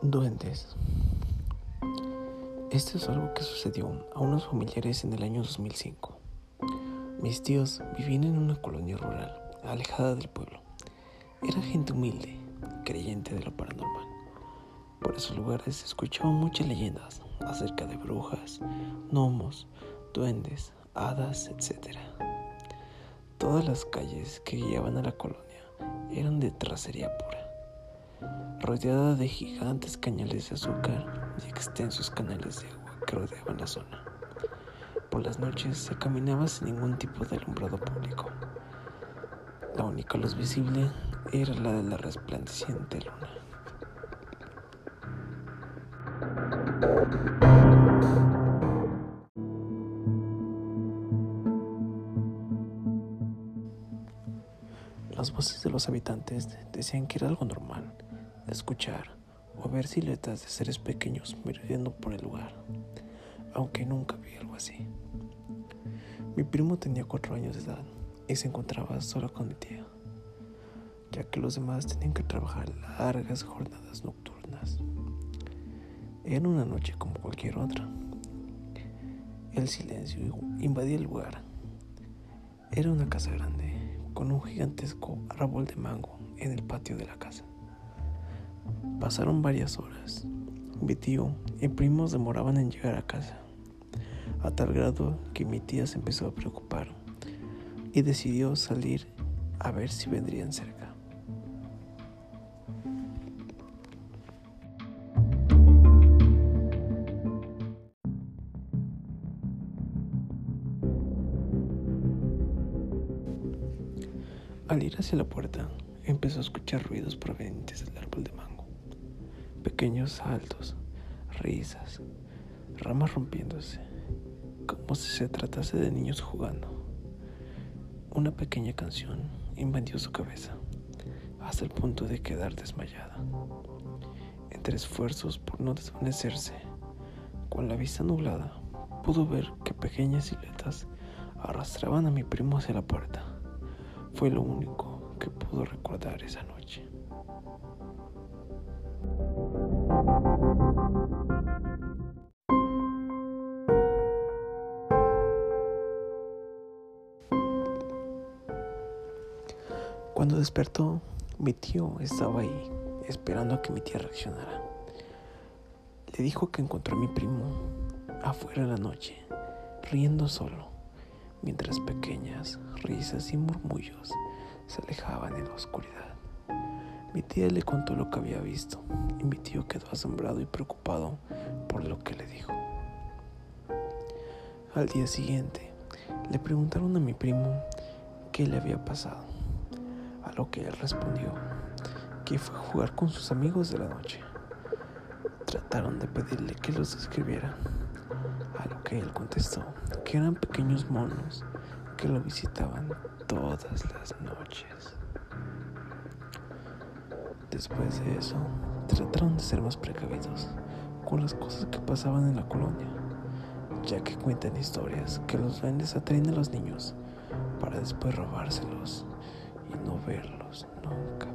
Duendes. Esto es algo que sucedió a unos familiares en el año 2005. Mis tíos vivían en una colonia rural, alejada del pueblo. Era gente humilde, creyente de lo paranormal. Por esos lugares se escuchaban muchas leyendas acerca de brujas, gnomos, duendes, hadas, etc. Todas las calles que guiaban a la colonia eran de tracería pura rodeada de gigantes cañales de azúcar y extensos canales de agua que rodeaban la zona. Por las noches se caminaba sin ningún tipo de alumbrado público. La única luz visible era la de la resplandeciente luna. Las voces de los habitantes decían que era algo normal escuchar o ver siluetas de seres pequeños merodeando por el lugar, aunque nunca vi algo así. Mi primo tenía cuatro años de edad y se encontraba solo con mi tía, ya que los demás tenían que trabajar largas jornadas nocturnas. Era una noche como cualquier otra. El silencio invadía el lugar. Era una casa grande, con un gigantesco árbol de mango en el patio de la casa. Pasaron varias horas. Mi tío y primos demoraban en llegar a casa, a tal grado que mi tía se empezó a preocupar y decidió salir a ver si vendrían cerca. Al ir hacia la puerta, empezó a escuchar ruidos provenientes del árbol de mango pequeños saltos, risas, ramas rompiéndose, como si se tratase de niños jugando. Una pequeña canción invadió su cabeza hasta el punto de quedar desmayada. Entre esfuerzos por no desvanecerse, con la vista nublada, pudo ver que pequeñas siluetas arrastraban a mi primo hacia la puerta. Fue lo único que pudo recordar esa noche. Cuando despertó, mi tío estaba ahí, esperando a que mi tía reaccionara. Le dijo que encontró a mi primo afuera en la noche, riendo solo, mientras pequeñas risas y murmullos se alejaban en la oscuridad. Mi tía le contó lo que había visto y mi tío quedó asombrado y preocupado por lo que le dijo. Al día siguiente, le preguntaron a mi primo qué le había pasado a lo que él respondió que fue a jugar con sus amigos de la noche. Trataron de pedirle que los describiera, a lo que él contestó que eran pequeños monos que lo visitaban todas las noches. Después de eso, trataron de ser más precavidos con las cosas que pasaban en la colonia, ya que cuentan historias que los duendes atraen a los niños para después robárselos y no verlos nunca.